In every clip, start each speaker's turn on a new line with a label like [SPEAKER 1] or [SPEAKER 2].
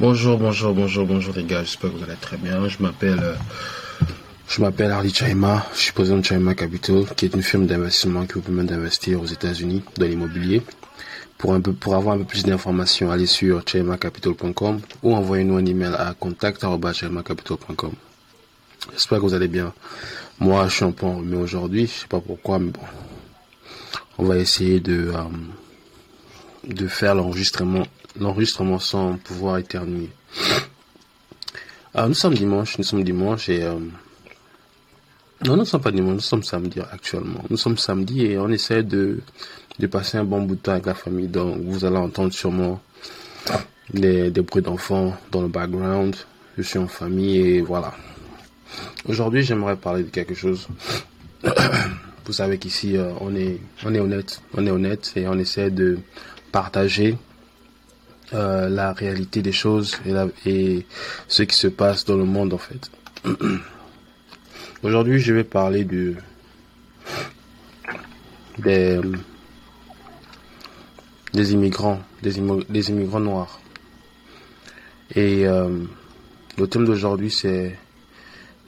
[SPEAKER 1] Bonjour, bonjour, bonjour, bonjour les gars, j'espère que vous allez très bien. Je m'appelle euh, je m'appelle Harley Chaima, je suis président de Chaima Capital, qui est une firme d'investissement qui vous permet d'investir aux États-Unis dans l'immobilier. Pour, un peu, pour avoir un peu plus d'informations, allez sur chaimacapital.com ou envoyez-nous un email à contact.chaimacapital.com. J'espère que vous allez bien. Moi, je suis un peu enrhumé aujourd'hui, je sais pas pourquoi, mais bon. On va essayer de, euh, de faire l'enregistrement l'enregistrement sans pouvoir éternuer. Ah, nous sommes dimanche, nous sommes dimanche et... Euh, non, nous ne sommes pas dimanche, nous sommes samedi actuellement. Nous sommes samedi et on essaie de, de passer un bon bout de temps avec la famille. Donc, vous allez entendre sûrement des, des bruits d'enfants dans le background. Je suis en famille et voilà. Aujourd'hui, j'aimerais parler de quelque chose. Vous savez qu'ici, euh, on est, on est honnête, on est honnête et on essaie de partager euh, la réalité des choses et, et ce qui se passe dans le monde en fait. Aujourd'hui, je vais parler de des, des immigrants, des, des immigrants noirs. Et euh, le thème d'aujourd'hui, c'est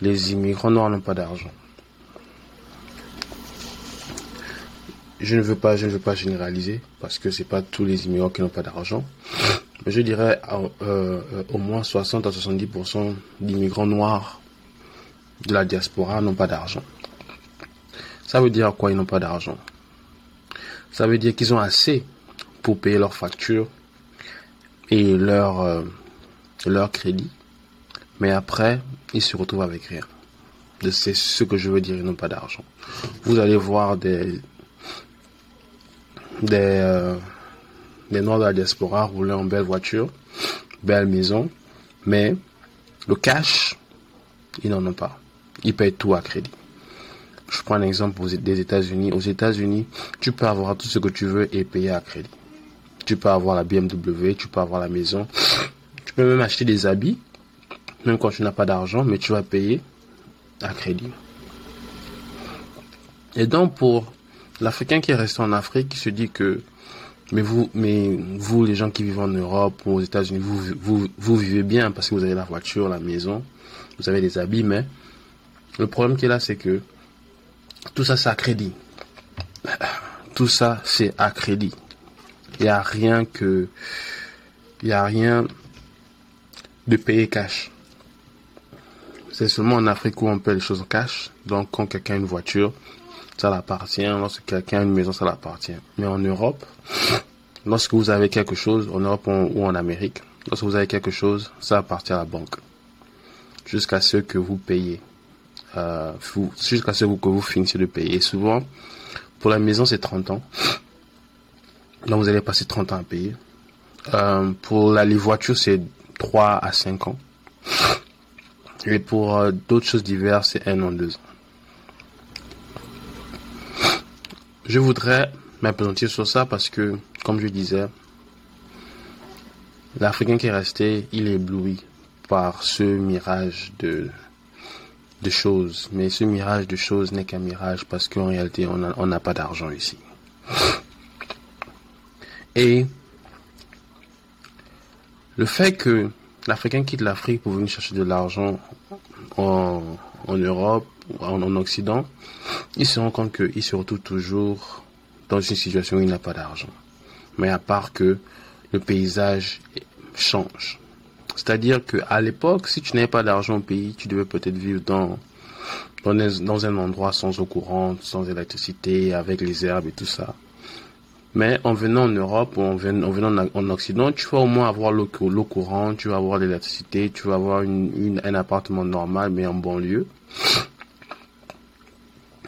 [SPEAKER 1] les immigrants noirs n'ont pas d'argent. Je ne veux pas, je ne veux pas généraliser parce que c'est pas tous les immigrants qui n'ont pas d'argent. Mais je dirais euh, euh, au moins 60 à 70% d'immigrants noirs de la diaspora n'ont pas d'argent. Ça veut dire quoi ils n'ont pas d'argent? Ça veut dire qu'ils ont assez pour payer leurs factures et leur euh, leur crédit, mais après ils se retrouvent avec rien. C'est ce que je veux dire, ils n'ont pas d'argent. Vous allez voir des des, euh, des Noirs de la diaspora rouler en belle voiture, belle maison, mais le cash, ils n'en ont pas. Ils payent tout à crédit. Je prends un exemple des États-Unis. Aux États-Unis, tu peux avoir tout ce que tu veux et payer à crédit. Tu peux avoir la BMW, tu peux avoir la maison. Tu peux même acheter des habits, même quand tu n'as pas d'argent, mais tu vas payer à crédit. Et donc, pour l'Africain qui est resté en Afrique, se dit que, mais vous, mais vous, les gens qui vivent en Europe ou aux États-Unis, vous, vous, vivez bien parce que vous avez la voiture, la maison, vous avez des habits, mais le problème qui est là, c'est que tout ça, c'est à crédit. Tout ça, c'est à crédit. Il n'y a rien que, il n'y a rien de payer cash. C'est seulement en Afrique où on paie les choses en cash. Donc, quand quelqu'un a une voiture, ça l'appartient. Lorsque quelqu'un a une maison, ça l'appartient. Mais en Europe, lorsque vous avez quelque chose, en Europe ou en Amérique, lorsque vous avez quelque chose, ça appartient à la banque. Jusqu'à ce que vous payez. Euh, jusqu'à ce que vous finissiez de payer. Et souvent, pour la maison, c'est 30 ans. Donc vous allez passer 30 ans à payer. Euh, pour la, les voitures, c'est 3 à 5 ans. Et pour euh, d'autres choses diverses, c'est 1 an, 2 ans. Je voudrais m'appesantir sur ça parce que, comme je disais, l'Africain qui est resté, il est ébloui par ce mirage de, choses. Mais ce mirage de choses n'est qu'un mirage parce qu'en réalité, on n'a pas d'argent ici. Et le fait que l'Africain quitte l'Afrique pour venir chercher de l'argent en, en Europe en, en Occident, il se rend compte qu'il se retrouve toujours dans une situation où il n'a pas d'argent. Mais à part que le paysage change. C'est-à-dire qu'à l'époque, si tu n'avais pas d'argent au pays, tu devais peut-être vivre dans, dans, un endroit sans eau courante, sans électricité, avec les herbes et tout ça. Mais en venant en Europe ou en venant, en Occident, tu vas au moins avoir l'eau courante, tu vas avoir l'électricité, tu vas avoir un appartement normal mais en banlieue.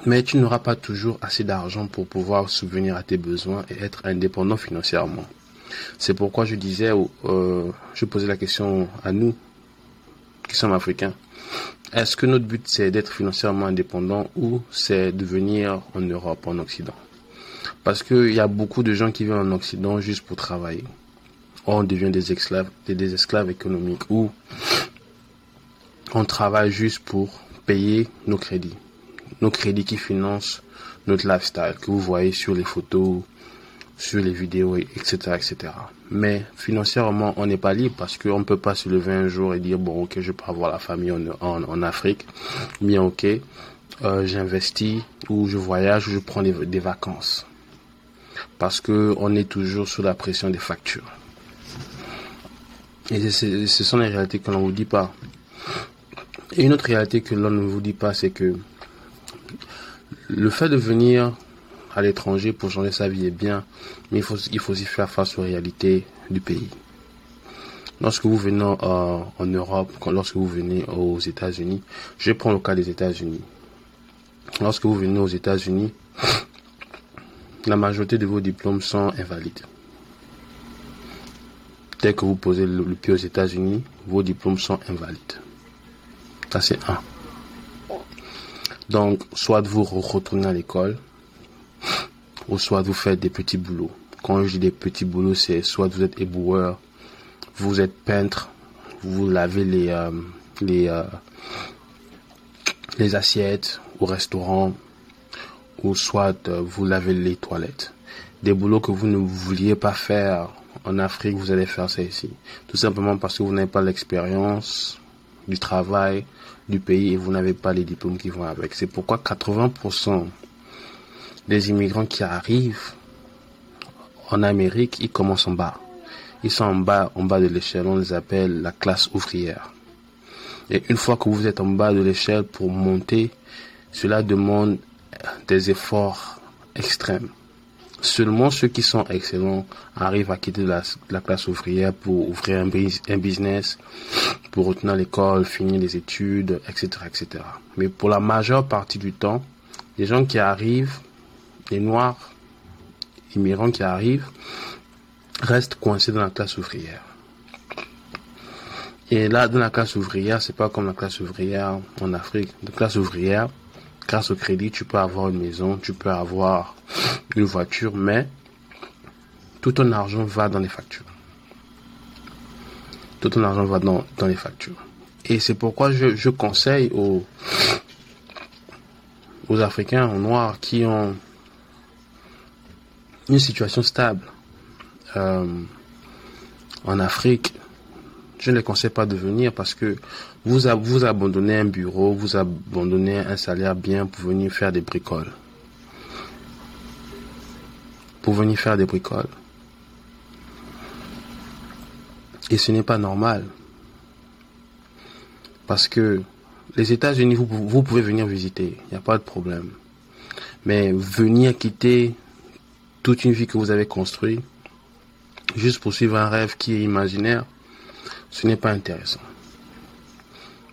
[SPEAKER 1] Mais tu n'auras pas toujours assez d'argent pour pouvoir subvenir à tes besoins et être indépendant financièrement. C'est pourquoi je disais, euh, je posais la question à nous, qui sommes africains. Est-ce que notre but c'est d'être financièrement indépendant ou c'est de venir en Europe, en Occident? Parce qu'il y a beaucoup de gens qui viennent en Occident juste pour travailler. On devient des esclaves, des esclaves économiques ou on travaille juste pour payer nos crédits nos crédits qui financent notre lifestyle que vous voyez sur les photos, sur les vidéos, etc., etc. Mais financièrement, on n'est pas libre parce qu'on ne peut pas se lever un jour et dire, bon, ok, je peux avoir la famille en, en, Afrique. Bien, ok, euh, j'investis ou je voyage ou je prends des, des vacances. Parce que on est toujours sous la pression des factures. Et ce sont les réalités que l'on ne vous dit pas. Et une autre réalité que l'on ne vous dit pas, c'est que le fait de venir à l'étranger pour changer sa vie est bien, mais il faut, il faut aussi faire face aux réalités du pays. Lorsque vous venez en Europe, lorsque vous venez aux États-Unis, je prends le cas des États-Unis. Lorsque vous venez aux États-Unis, la majorité de vos diplômes sont invalides. Dès que vous posez le, pied aux États-Unis, vos diplômes sont invalides. Ça, c'est un. Donc, soit vous retournez à l'école, ou soit vous faites des petits boulots. Quand je dis des petits boulots, c'est soit vous êtes éboueur, vous êtes peintre, vous lavez les, euh, euh, assiettes au restaurant, ou soit euh, vous lavez les toilettes. Des boulots que vous ne vouliez pas faire en Afrique, vous allez faire ça ici. Tout simplement parce que vous n'avez pas l'expérience du travail du pays et vous n'avez pas les diplômes qui vont avec. C'est pourquoi 80% des immigrants qui arrivent en Amérique, ils commencent en bas. Ils sont en bas, en bas de l'échelle. On les appelle la classe ouvrière. Et une fois que vous êtes en bas de l'échelle pour monter, cela demande des efforts extrêmes. Seulement ceux qui sont excellents arrivent à quitter la, classe ouvrière pour ouvrir un, un business, pour retenir l'école, finir les études, etc., etc. Mais pour la majeure partie du temps, les gens qui arrivent les Noirs immigrants qui arrivent restent coincés dans la classe ouvrière. Et là, dans la classe ouvrière, c'est pas comme la classe ouvrière en Afrique. La classe ouvrière, grâce au crédit, tu peux avoir une maison, tu peux avoir une voiture, mais tout ton argent va dans les factures. Tout ton argent va dans, dans les factures. Et c'est pourquoi je, je conseille aux, aux Africains, aux Noirs qui ont une situation stable euh, en Afrique, je ne les conseille pas de venir parce que vous, abandonnez un bureau, vous abandonnez un salaire bien pour venir faire des bricoles. Pour venir faire des bricoles. Et ce n'est pas normal. Parce que les États-Unis, vous pouvez venir visiter, il n'y a pas de problème. Mais venir quitter toute une vie que vous avez construite, juste pour suivre un rêve qui est imaginaire, ce n'est pas intéressant.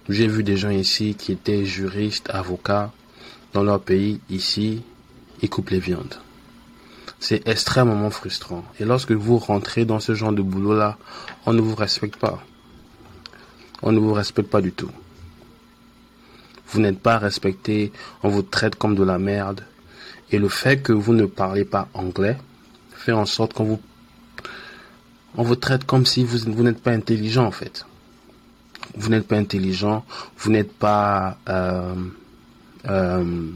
[SPEAKER 1] J'ai vu des gens ici qui étaient juristes, avocats, dans leur pays, ici, ils coupent les viandes. C'est extrêmement frustrant. Et lorsque vous rentrez dans ce genre de boulot-là, on ne vous respecte pas. On ne vous respecte pas du tout. Vous n'êtes pas respecté, on vous traite comme de la merde. Et le fait que vous ne parlez pas anglais fait en sorte qu'on vous, on vous traite comme si vous, vous n'êtes pas intelligent en fait. Vous n'êtes pas intelligent, vous n'êtes pas euh, euh,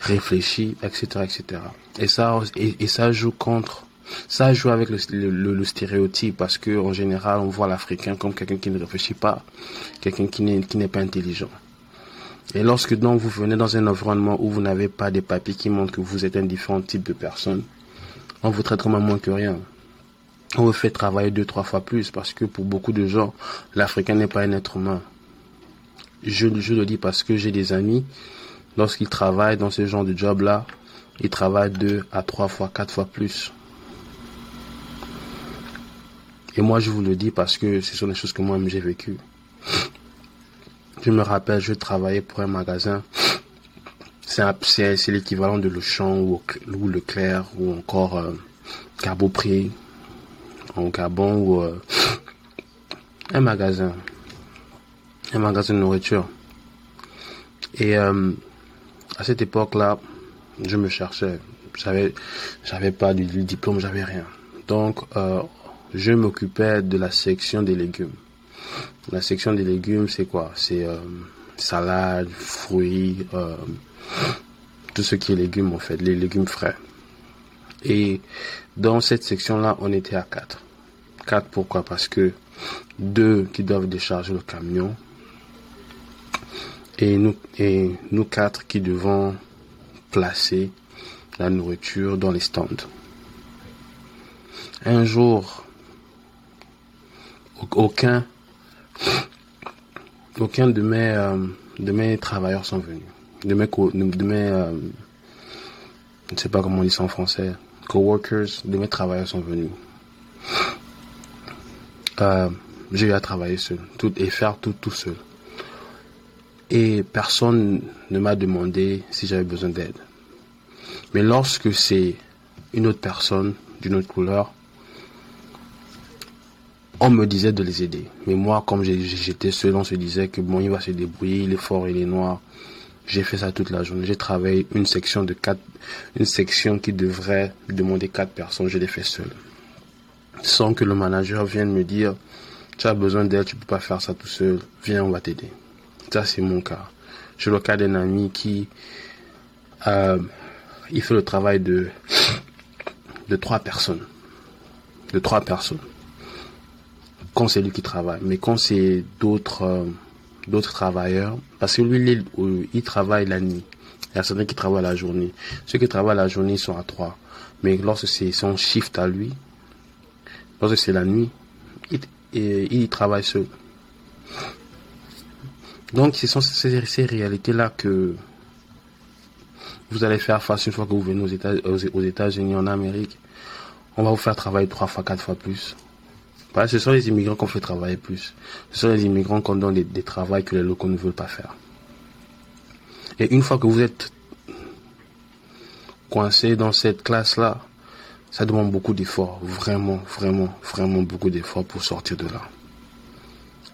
[SPEAKER 1] réfléchi, etc., etc. Et ça, et, ça joue contre, ça joue avec le, le, stéréotype parce que en général, on voit l'Africain comme quelqu'un qui ne réfléchit pas, quelqu'un qui n'est qui n'est pas intelligent. Et lorsque donc vous venez dans un environnement où vous n'avez pas des papiers qui montrent que vous êtes un différent type de personne, on vous traite comme moins que rien. On vous fait travailler deux, trois fois plus parce que pour beaucoup de gens, l'Africain n'est pas un être humain. Je, le dis parce que j'ai des amis, lorsqu'ils travaillent dans ce genre de job-là, ils travaillent deux à trois fois, quatre fois plus. Et moi, je vous le dis parce que ce sont des choses que moi-même j'ai vécues. Je me rappelle, je travaillais pour un magasin. C'est l'équivalent de Lechamp ou, ou Leclerc ou encore euh, Carbopré en Gabon ou euh, un magasin. Un magasin de nourriture. Et euh, à cette époque-là, je me cherchais. J'avais, j'avais pas du diplôme, j'avais rien. Donc, euh, je m'occupais de la section des légumes. La section des légumes, c'est quoi? C'est euh, salade, fruits, euh, tout ce qui est légumes en fait, les légumes frais. Et dans cette section-là, on était à quatre. Quatre pourquoi? Parce que deux qui doivent décharger le camion et nous, et nous quatre qui devons placer la nourriture dans les stands. Un jour, aucun, aucun de mes, euh, de mes travailleurs sont venus. De mes, de mes euh, je ne sais pas comment on dit ça en français, coworkers, de mes travailleurs sont venus. Euh, j'ai eu à travailler seul, tout, et faire tout tout seul. Et personne ne m'a demandé si j'avais besoin d'aide. Mais lorsque c'est une autre personne d'une autre couleur, on me disait de les aider. Mais moi, comme j'étais seul, on se disait que bon, il va se débrouiller, il est fort, il est noir. J'ai fait ça toute la journée. J'ai travaillé une section de quatre, une section qui devrait demander quatre personnes. Je l'ai fait seul. Sans que le manager vienne me dire, tu as besoin d'aide, tu peux pas faire ça tout seul. Viens, on va t'aider. Ça, c'est mon cas. J'ai le cas d'un ami qui, euh, il fait le travail de, de trois personnes. De trois personnes. Quand c'est lui qui travaille. Mais quand c'est d'autres, euh, d'autres travailleurs, parce que lui, il, travaille la nuit. Il y certains qui travaillent la journée. Ceux qui travaillent la journée sont à trois. Mais lorsque c'est son shift à lui, lorsque c'est la nuit, il, il, travaille seul. Donc, ce sont ces, réalités-là que vous allez faire face une fois que vous venez aux États-Unis, en Amérique. On va vous faire travailler trois fois, quatre fois plus. Ce sont les immigrants qu'on fait travailler plus. Ce sont les immigrants qu'on donne des, des travaux que les locaux ne veulent pas faire. Et une fois que vous êtes coincé dans cette classe-là, ça demande beaucoup d'efforts. Vraiment, vraiment, vraiment beaucoup d'efforts pour sortir de là.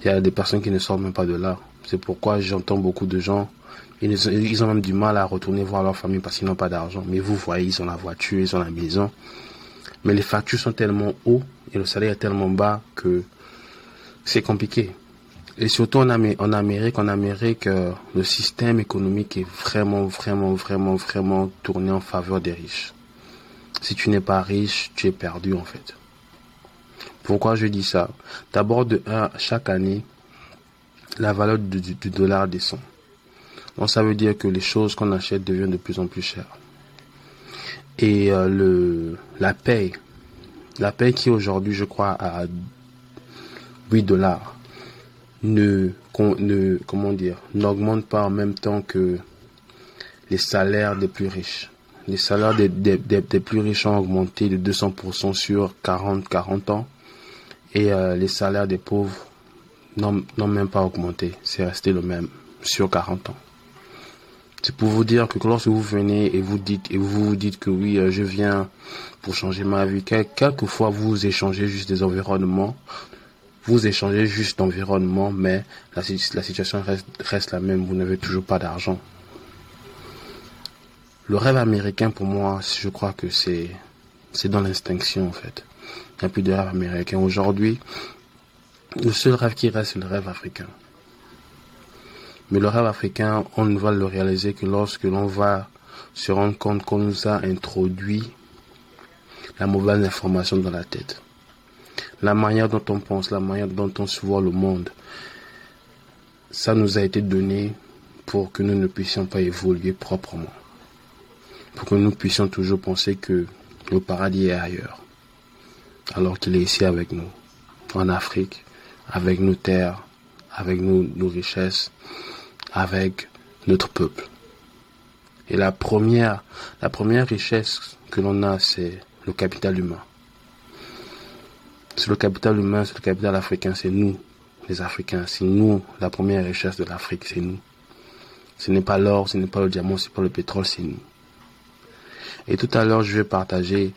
[SPEAKER 1] Il y a des personnes qui ne sortent même pas de là. C'est pourquoi j'entends beaucoup de gens, ils ont même du mal à retourner voir leur famille parce qu'ils n'ont pas d'argent. Mais vous voyez, ils ont la voiture, ils ont la maison. Mais les factures sont tellement hauts et le salaire est tellement bas que c'est compliqué. Et surtout en, Amérique, en Amérique, euh, le système économique est vraiment, vraiment, vraiment, vraiment tourné en faveur des riches. Si tu n'es pas riche, tu es perdu en fait. Pourquoi je dis ça? D'abord, de un, chaque année, la valeur du dollar descend. Donc ça veut dire que les choses qu'on achète deviennent de plus en plus chères et euh, le la paye la paye qui aujourd'hui je crois à 8 dollars ne, comment dire n'augmente pas en même temps que les salaires des plus riches. Les salaires des, des, des, plus riches ont augmenté de 200% sur 40 40 ans. Et euh, les salaires des pauvres n'ont même pas augmenté. C'est resté le même sur 40 ans c'est pour vous dire que lorsque vous venez et vous dites et vous vous dites que oui, euh, je viens pour changer ma vie, quelquefois vous échangez juste des environnements, vous échangez juste d'environnement, mais la, la situation reste, reste la même. Vous n'avez toujours pas d'argent. Le rêve américain pour moi, je crois que c'est c'est dans l'extinction en fait. Il n'y a plus de rêve américain aujourd'hui. Le seul rêve qui reste, c'est le rêve africain. Mais le rêve africain, on ne va le réaliser que lorsque l'on va se rendre compte qu'on nous a introduit la mauvaise information dans la tête. La manière dont on pense, la manière dont on se voit le monde, ça nous a été donné pour que nous ne puissions pas évoluer proprement. Pour que nous puissions toujours penser que le paradis est ailleurs. Alors qu'il est ici avec nous. En Afrique, avec nos terres, avec nos, nos richesses, avec notre peuple. Et la première, la première richesse que l'on a, c'est le capital humain. C'est le capital humain, c'est le capital africain, c'est nous, les Africains. C'est nous, la première richesse de l'Afrique, c'est nous. Ce n'est pas l'or, ce n'est pas le diamant, ce n'est pas le pétrole, c'est nous. Et tout à l'heure, je vais partager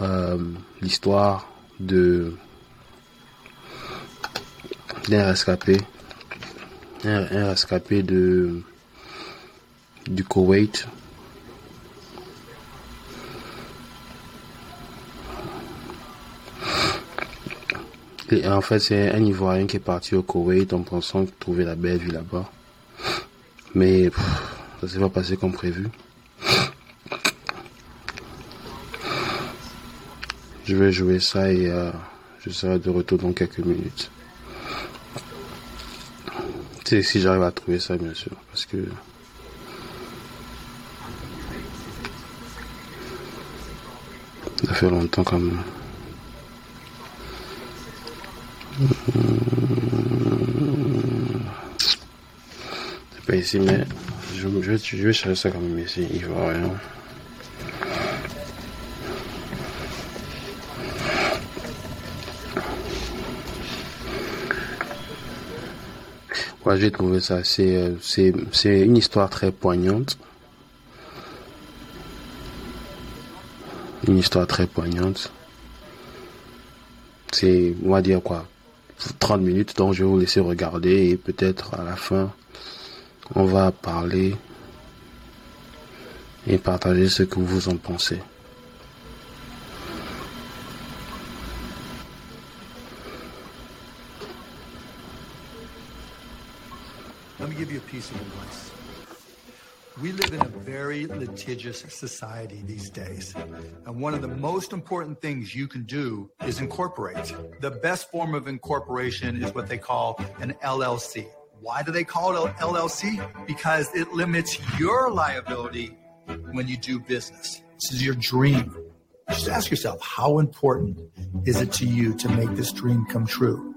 [SPEAKER 1] euh, l'histoire de d'un rescapé un, rescapé de du Koweït. Et en fait, c'est un Ivoirien qui est parti au Koweït en pensant trouver la belle vie là-bas. Mais ça s'est pas passé comme prévu. Je vais jouer ça et euh, je serai de retour dans quelques minutes. Si j'arrive à trouver ça, bien sûr, parce que ça fait longtemps quand même. C'est pas ici, mais je vais chercher ça quand même ici. Il va rien. J'ai trouvé ça? C'est, euh, c'est, c'est une histoire très poignante. Une histoire très poignante. C'est, on va dire quoi, 30 minutes, donc je vais vous laisser regarder et peut-être à la fin, on va parler et partager ce que vous en pensez.
[SPEAKER 2] Me give you a piece of advice. We live in a very litigious society these days. And one of the most important things you can do is incorporate. The best form of incorporation is what they call an LLC. Why do they call it a LLC? Because it limits your liability when you do business. This is your dream. Just ask yourself, how important is it to you to make this dream come true?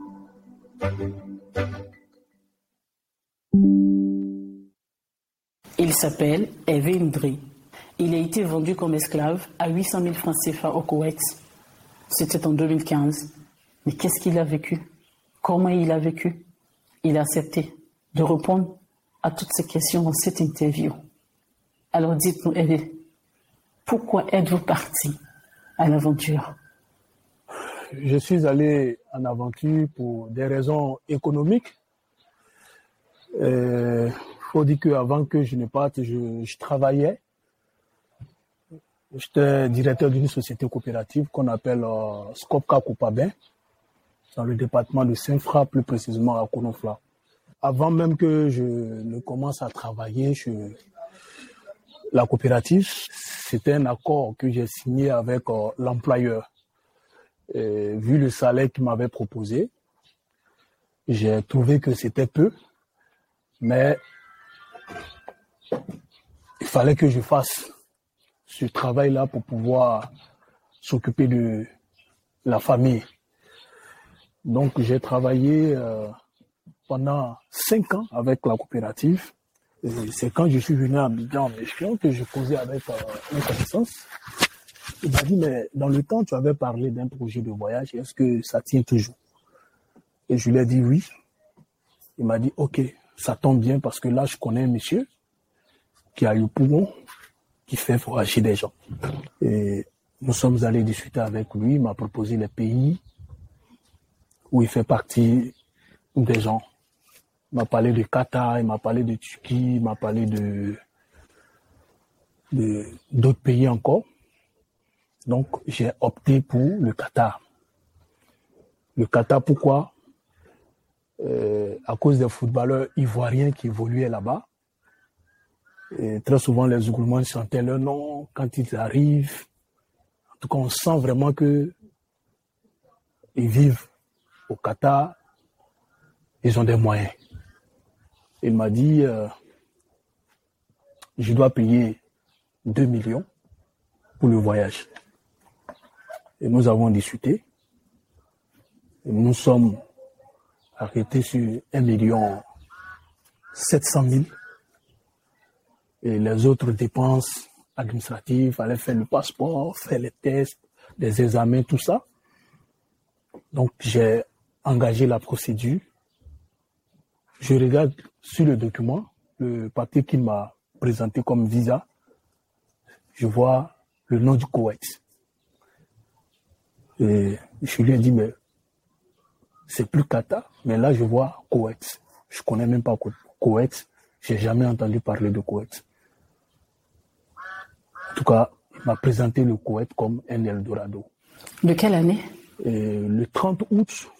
[SPEAKER 3] Il s'appelle Hervé Ndri. Il a été vendu comme esclave à 800 000 francs CFA au Koweït. C'était en 2015. Mais qu'est-ce qu'il a vécu? Comment il a vécu? Il a accepté de répondre à toutes ces questions dans cette interview. Alors dites-nous, Hervé, pourquoi êtes-vous parti à l'aventure?
[SPEAKER 4] Je suis allé en aventure pour des raisons économiques. Il faut dire qu'avant que je ne parte, je, je travaillais. J'étais directeur d'une société coopérative qu'on appelle euh, Coupabin, dans le département de Saint-Fra, plus précisément à Konofla. Avant même que je ne commence à travailler chez la coopérative, c'était un accord que j'ai signé avec euh, l'employeur. Vu le salaire qu'il m'avait proposé, j'ai trouvé que c'était peu, mais il fallait que je fasse ce travail-là pour pouvoir s'occuper de la famille. Donc j'ai travaillé euh, pendant cinq ans avec la coopérative. C'est quand je suis venu à Abidjan en mission que je posais avec euh, une connaissance. Il m'a dit, mais dans le temps, tu avais parlé d'un projet de voyage, est-ce que ça tient toujours? Et je lui ai dit oui. Il m'a dit, ok, ça tombe bien parce que là, je connais un monsieur qui a le poumon, qui fait voyager des gens. Et nous sommes allés discuter avec lui, il m'a proposé les pays où il fait partie des gens. Il m'a parlé de Qatar, il m'a parlé de Turquie, il m'a parlé de d'autres pays encore. Donc, j'ai opté pour le Qatar. Le Qatar, pourquoi? Euh, À cause des footballeurs ivoiriens qui évoluaient là-bas. Et très souvent, les Ougourmans chantaient leur nom quand ils arrivent. En tout cas, on sent vraiment que ils vivent au Qatar, ils ont des moyens. Il m'a dit, euh, je dois payer 2 millions pour le voyage. Et nous avons discuté. Nous sommes arrêtés sur 1 million 700 000. Les autres dépenses administratives, fallait faire le passeport, faire les tests, les examens, tout ça. Donc j'ai engagé la procédure. Je regarde sur le document, le papier qu'il m'a présenté comme visa. Je vois le nom du Koweït. Je lui ai dit, mais c'est plus Qatar, mais là je vois Koweït. Je connais même pas Ko- Koweït. J'ai jamais entendu parler de Koweït. En tout cas, il m'a présenté le Koweït comme un Eldorado.
[SPEAKER 3] De quelle année
[SPEAKER 4] le 30 août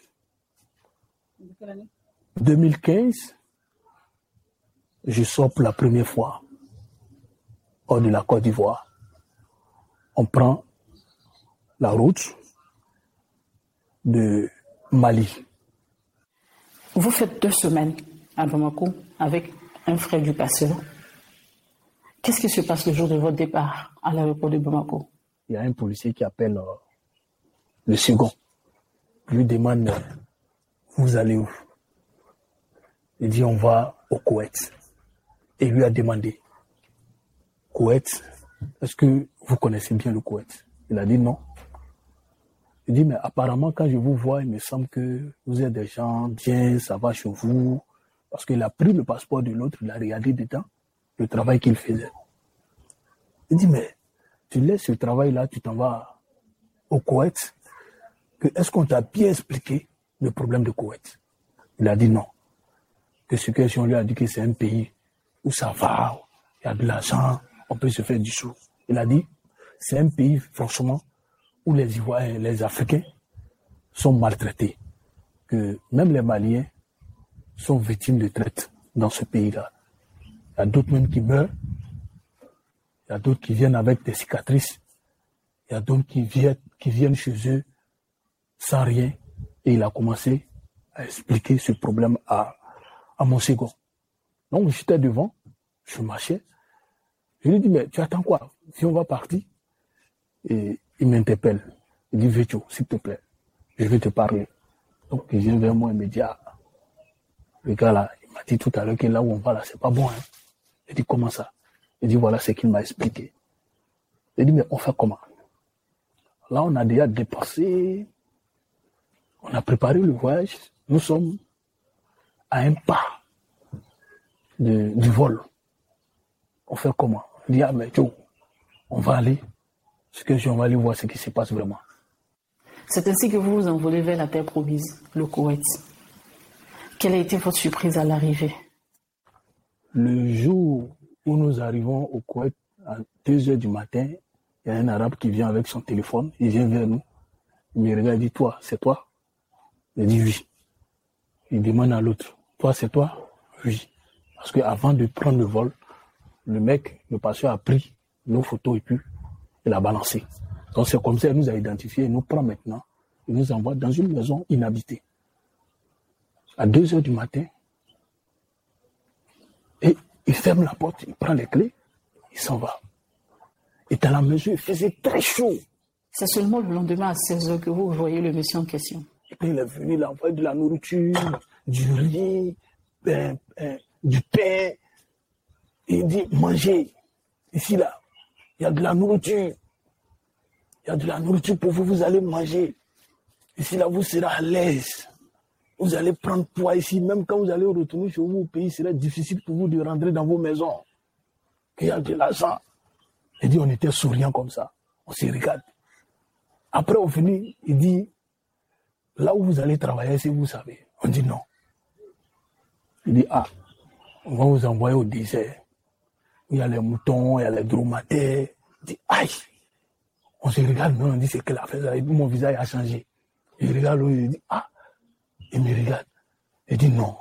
[SPEAKER 4] 2015, je sors pour la première fois hors de la Côte d'Ivoire. On prend la route de Mali.
[SPEAKER 3] Vous faites deux semaines à Bamako avec un frère du passeur. Qu'est-ce qui se passe le jour de votre départ à l'aéroport de Bamako?
[SPEAKER 4] Il y a un policier qui appelle euh, le second. Il lui demande euh, Vous allez où? Il dit On va au Koweït. Et lui a demandé Koweït, est-ce que vous connaissez bien le Koweït? Il a dit non. Il dit, mais apparemment, quand je vous vois, il me semble que vous êtes des gens bien, ça va chez vous. Parce qu'il a pris le passeport de l'autre, il a regardé dedans le travail qu'il faisait. Il dit, mais tu laisses ce travail-là, tu t'en vas au Koweït. Est-ce qu'on t'a bien expliqué le problème de Koweït? Il a dit non. Que ce que lui a dit que c'est un pays où ça va, il y a de l'argent, on peut se faire du sou. Il a dit, c'est un pays, franchement, où les Ivoiriens, les Africains sont maltraités. Que même les Maliens sont victimes de traite dans ce pays-là. Il y a d'autres même qui meurent. Il y a d'autres qui viennent avec des cicatrices. Il y a d'autres qui viennent, qui viennent chez eux sans rien. Et il a commencé à expliquer ce problème à, à mon second. Donc j'étais devant, je marchais. Je lui dis, mais tu attends quoi? Si on va partir Et il m'interpelle. Il dit, Vécho, s'il te plaît, je vais te parler. Donc il vient vers moi et me dit, ah, le gars là, il m'a dit tout à l'heure que là où on va là, c'est pas bon. Hein. Il dit, comment ça? Il dit, voilà ce qu'il m'a expliqué. Il dit, mais on fait comment? Là, on a déjà dépassé, on a préparé le voyage, nous sommes à un pas du vol. On fait comment? Il dit, ah, mais Joe, on va aller, ce que je, on va aller voir ce qui se passe vraiment.
[SPEAKER 3] C'est ainsi que vous vous envolez vers la terre promise, le Koweït. Quelle a été votre surprise à l'arrivée?
[SPEAKER 4] Le jour où nous arrivons au Koweït, à 2 heures du matin, il y a un arabe qui vient avec son téléphone, il vient vers nous. Il me regarde, il dit, toi, c'est toi? Il dit oui. Il demande à l'autre, toi, c'est toi? Oui. Parce qu'avant de prendre le vol, le mec, le passeur a pris nos photos et puis il a balancé. Donc c'est comme ça qu'il nous a identifié, il nous prend maintenant, il nous envoie dans une maison inhabitée à 2 heures du matin. Et il ferme la porte, il prend les clés, il s'en va. Et dans la maison, il faisait très chaud.
[SPEAKER 3] C'est seulement le lendemain à 16 heures que vous voyez le monsieur en question.
[SPEAKER 4] Et puis il est venu, il a envoyé de la nourriture, du riz, ben, ben, du pain. Et il dit, mangez. Ici, là, il y a de la nourriture. Il y a de la nourriture pour vous, vous allez manger. Ici, là, vous serez à l'aise. Vous allez prendre poids ici, même quand vous allez retourner chez vous au pays, il sera difficile pour vous de rentrer dans vos maisons. Il y a de l'argent. Il dit, on était souriant comme ça. On se regarde. Après, on finit, il dit, là où vous allez travailler, si vous savez. On dit non. Il dit, ah, on va vous envoyer au désert. Il y a les moutons, il y a les dromadaires. Il dit, aïe. On se regarde, on dit, c'est que la fait Mon visage a changé. Il regarde il dit, ah, il me regarde. Il dit non.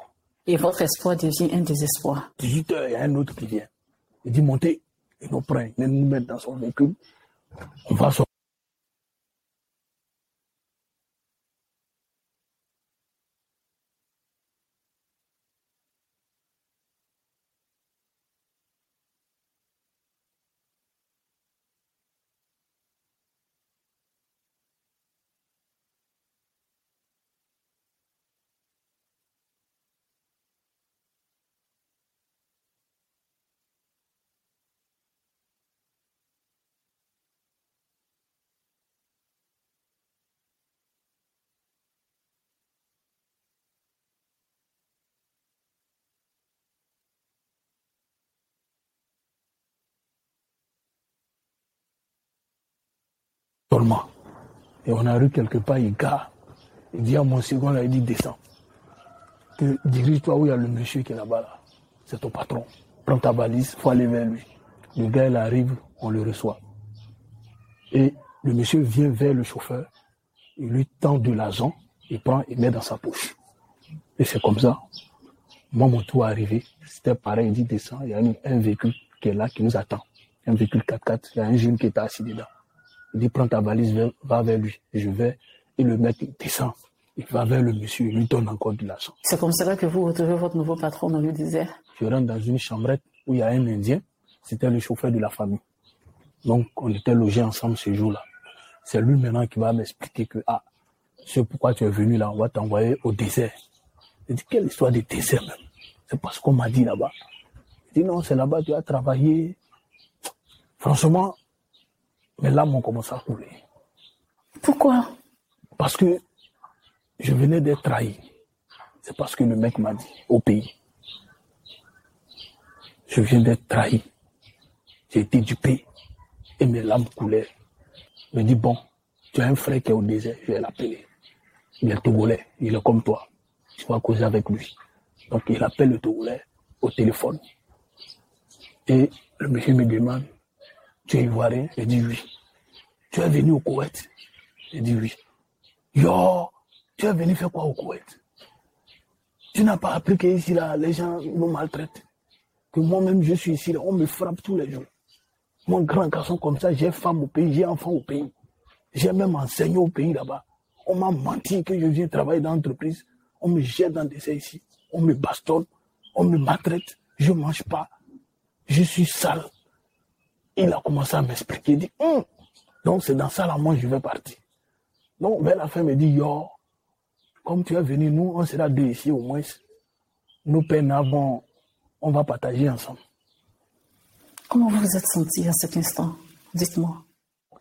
[SPEAKER 3] Et votre espoir devient un désespoir.
[SPEAKER 4] 18 heures, il y a un autre qui vient. Il dit montez. Il nous prend, il nous met dans son véhicule. On va sortir. Et on a eu quelque part, il gars. Il dit à mon second, là, il dit, descends. dirige-toi où il y a le monsieur qui est là-bas. Là. C'est ton patron. Prends ta valise, faut aller vers lui. Le gars, il arrive, on le reçoit. Et le monsieur vient vers le chauffeur, il lui tend de l'argent, il prend, il met dans sa poche. Et c'est comme ça. Moi, mon tour est arrivé. C'était pareil, il dit descends, il y a un véhicule qui est là, qui nous attend. Un véhicule 4x4, il y a un jeune qui est assis dedans. Il dit, prends ta valise, va vers lui. Je vais, Et le mec il descend. Il va vers le monsieur, il lui donne encore de l'argent.
[SPEAKER 3] C'est comme cela que vous retrouvez votre nouveau patron dans le désert.
[SPEAKER 4] Je rentre dans une chambrette où il y a un Indien. C'était le chauffeur de la famille. Donc, on était logés ensemble ce jour-là. C'est lui maintenant qui va m'expliquer que, ah, c'est pourquoi tu es venu là, on va t'envoyer au désert. Je dis, quelle histoire de désert même C'est parce qu'on m'a dit là-bas. Je dis, non, c'est là-bas, tu as travaillé. Franchement, mes larmes ont commencé à couler.
[SPEAKER 3] Pourquoi?
[SPEAKER 4] Parce que je venais d'être trahi. C'est parce que le mec m'a dit au pays. Je viens d'être trahi. J'ai été dupé et mes larmes coulaient. Je me dis, bon, tu as un frère qui est au désert, je vais l'appeler. Il est togolais, il est comme toi. Tu vas causer avec lui. Donc il appelle le togolais au téléphone. Et le monsieur me demande, tu es ivoirien? Je dis oui. Tu es venu au Koweït? Je dis oui. Yo, tu es venu faire quoi au Koweït? Tu n'as pas appris qu'ici, là, les gens nous maltraitent? Que moi-même, je suis ici, là, on me frappe tous les jours. Mon grand garçon comme ça, j'ai femme au pays, j'ai enfant au pays. J'ai même enseigné au pays là-bas. On m'a menti que je viens travailler dans l'entreprise. On me jette dans des ici. On me bastonne. On me maltraite. Je ne mange pas. Je suis sale. Il a commencé à m'expliquer. Il dit, hum. donc c'est dans ça là, moi, je vais partir. Donc, vers la fin, il me dit, yo, comme tu es venu, nous, on sera deux ici au moins. Nos peines avant, on va partager ensemble.
[SPEAKER 3] Comment vous vous êtes senti à cet instant? Dites-moi.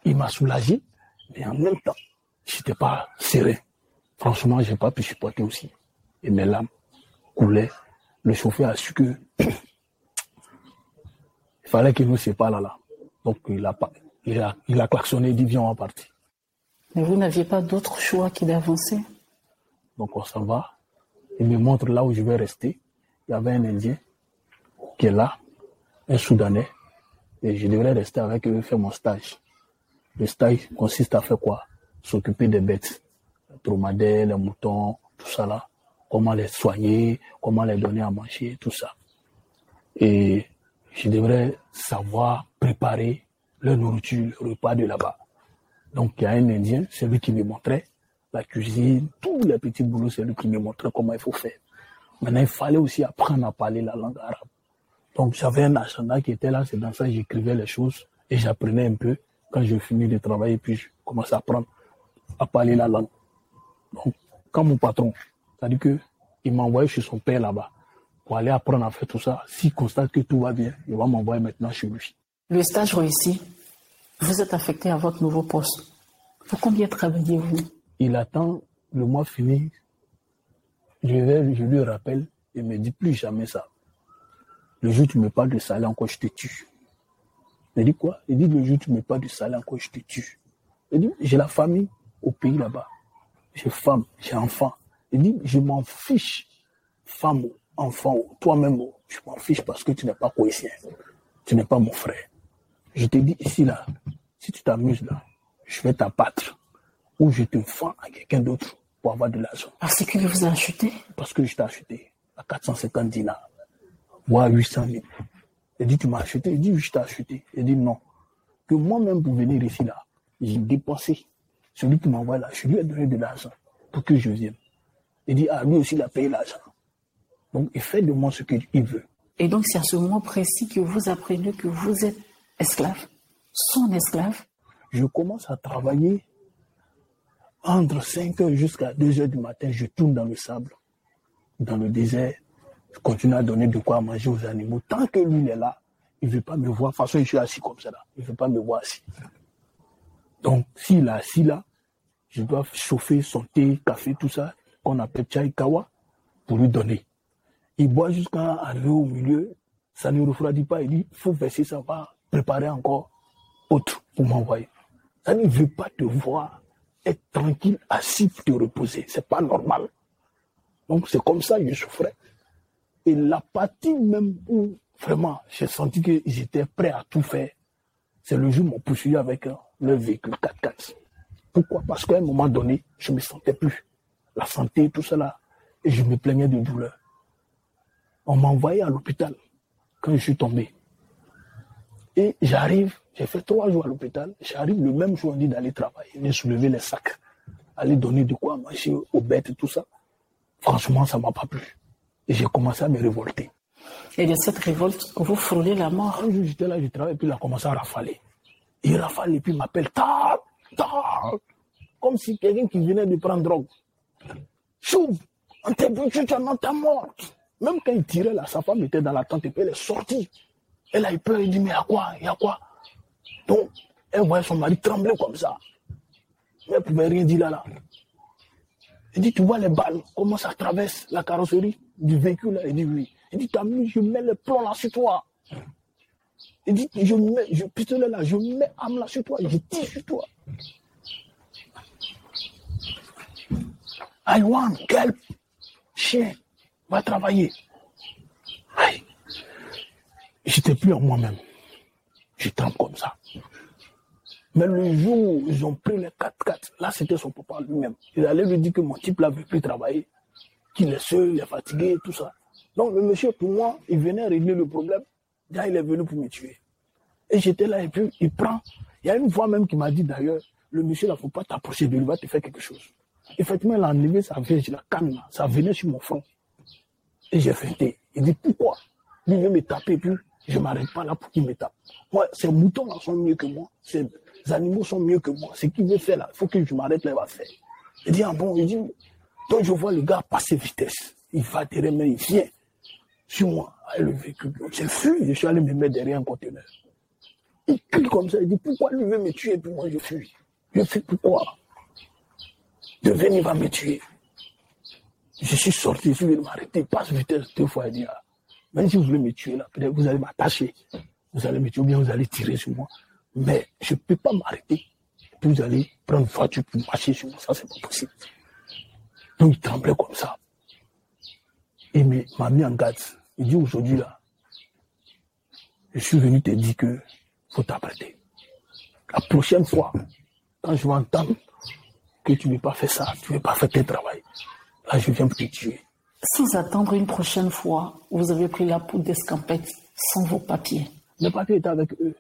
[SPEAKER 4] Il m'a soulagé, mais en même temps, je n'étais pas serré. Franchement, je n'ai pas pu supporter aussi. Et mes larmes coulaient. Le chauffeur a su que il fallait qu'il nous sépare là, là. Donc il a, il a, il a klaxonné, il dit viens, on partir.
[SPEAKER 3] Mais vous n'aviez pas d'autre choix que d'avancer
[SPEAKER 4] Donc on s'en va. Il me montre là où je vais rester. Il y avait un Indien qui est là, un Soudanais, et je devrais rester avec eux faire mon stage. Le stage consiste à faire quoi? S'occuper des bêtes, les dromadaires, les moutons, tout ça là. Comment les soigner, comment les donner à manger, tout ça. Et je devrais savoir préparer leur nourriture, le repas de là-bas. Donc il y a un Indien, c'est lui qui me montrait la cuisine, tous les petits boulots, c'est lui qui me montrait comment il faut faire. Maintenant, il fallait aussi apprendre à parler la langue arabe. Donc j'avais un agenda qui était là, c'est dans ça que j'écrivais les choses et j'apprenais un peu quand je finis de travailler, puis je commence à apprendre à parler la langue. Donc quand mon patron, c'est-à-dire que il m'envoyait chez son père là-bas pour aller apprendre à faire tout ça. S'il constate que tout va bien, il va m'envoyer maintenant chez lui.
[SPEAKER 3] Le stage réussi. Vous êtes affecté à votre nouveau poste. Pour combien travaillez-vous?
[SPEAKER 4] Il attend le mois fini. Je, vais, lui rappelle et me dit plus jamais ça. Le jour où tu me parles de salaire encore, je te tue. Il dit quoi? Il dit le jour où tu me parles de salaire encore, je te tue. Il dit j'ai la famille au pays là-bas. J'ai femme, j'ai enfant. Il dit je m'en fiche. Femme, enfant, toi-même, je m'en fiche parce que tu n'es pas cohésien. Tu n'es pas mon frère. Je te dis ici là, si tu t'amuses là, je vais t'abattre ou je te vends à quelqu'un d'autre pour avoir de l'argent.
[SPEAKER 3] Parce que vous a acheté
[SPEAKER 4] Parce que je t'ai acheté à 450 dinars voire 800 000. Il dit, tu m'as acheté Il dit, oui, je t'ai acheté. Il dit, non. Que moi-même, pour venir ici, là, j'ai dépensé. Celui qui m'envoie là, je lui ai donné de l'argent pour que je vienne. Il dit, ah, lui aussi, il a payé l'argent. Donc, il fait de moi ce qu'il veut.
[SPEAKER 3] Et donc, c'est à ce moment précis que vous apprenez que vous êtes esclave, son esclave.
[SPEAKER 4] Je commence à travailler entre 5 heures jusqu'à 2 heures du matin. Je tourne dans le sable, dans le désert, je continue à donner de quoi manger aux animaux. Tant que lui est là, il ne veut pas me voir. De toute façon, je suis assis comme ça là. Il ne veut pas me voir assis. Donc, s'il est assis là, je dois chauffer son thé, café, tout ça, qu'on appelle chai kawa, pour lui donner. Il boit jusqu'à arriver au milieu, ça ne refroidit pas. Il dit, il faut verser ça, va préparer encore autre pour m'envoyer. Ça ne veut pas te voir être tranquille, assis pour te reposer. C'est pas normal. Donc c'est comme ça que je souffrais. Et la partie même où vraiment j'ai senti qu'ils étaient prêts à tout faire, c'est le jour où m'ont poursuivi avec le véhicule 4x4. Pourquoi? Parce qu'à un moment donné, je ne me sentais plus. La santé, tout cela. Et je me plaignais de douleur. On m'a envoyé à l'hôpital quand je suis tombé. Et j'arrive, j'ai fait trois jours à l'hôpital. J'arrive le même jour, on dit d'aller travailler, de soulever les sacs. aller donner de quoi manger aux bêtes et tout ça. Franchement, ça m'a pas plu. Et j'ai commencé à me révolter.
[SPEAKER 3] Et de cette révolte, vous frôlez la mort.
[SPEAKER 4] Un jour, j'étais là, je travaillais, puis il a commencé à rafaler. Il rafale et puis il m'appelle tard, tard. Comme si quelqu'un qui venait de prendre drogue. Chouve, on t'a tu es dans ta morte. Même quand il tirait là, sa femme était dans la tente et puis elle est sortie. Elle a eu peur, elle dit, mais il y a quoi, il y a quoi? Donc, elle voyait son mari trembler comme ça. Mais elle ne pouvait rien dire là, là. Elle dit, tu vois les balles, comment ça traverse la carrosserie du véhicule là Elle dit, oui. Elle dit, t'as mis, je mets le plomb là sur toi. Il dit, je mets, je pistolet là, je mets âme là sur toi, je tire sur toi. I want help. Chien, va travailler? Aïe. J'étais plus en moi-même. Je tremble comme ça. Mais le jour où ils ont pris les 4-4, là c'était son papa lui-même. Il allait lui dire que mon type là veut plus travailler, qu'il est seul, il est fatigué, tout ça. Donc le monsieur, pour moi, il venait régler le problème. Là, il est venu pour me tuer. Et j'étais là et puis il prend. Il y a une voix même qui m'a dit d'ailleurs, le monsieur là, il ne faut pas t'approcher de lui, il va te faire quelque chose. Effectivement, il a enlevé sa veste, la canne, ça venait sur mon front. Et j'ai feinté. Il dit pourquoi? Lui veut me taper, puis je m'arrête pas là pour qu'il me tape. Moi, ces moutons là sont mieux que moi, ces animaux sont mieux que moi. Ce qu'il veut faire là, il faut que je m'arrête là, il va faire. Il dit, ah bon, il dit, donc je vois le gars passer vitesse. Il va derrière moi, il vient sur moi, avec le véhicule. J'ai fui, je suis allé me mettre derrière un conteneur. Il crie comme ça, il dit, pourquoi lui veut me tuer, puis moi je fuis. Je fais pourquoi? De venir, il va me tuer. Je suis sorti, je venu m'arrêter, passe vitesse deux fois, il dit, ah, même si vous voulez me tuer là, peut-être vous allez m'attacher, vous allez me tuer, ou bien vous allez tirer sur moi. Mais je ne peux pas m'arrêter. Vous allez prendre une voiture pour marcher sur moi, ça c'est pas possible. Donc il tremblait comme ça. Il m'a mis en garde. Il dit aujourd'hui là, je suis venu te dire que faut t'apprêter. La prochaine fois, quand je vais entendre que tu ne veux pas faire ça, tu ne veux pas faire tes travail, là je viens pour te tuer.
[SPEAKER 3] Sans attendre une prochaine fois, vous avez pris la poudre d'escampette sans vos papiers.
[SPEAKER 4] Les papiers étaient avec eux.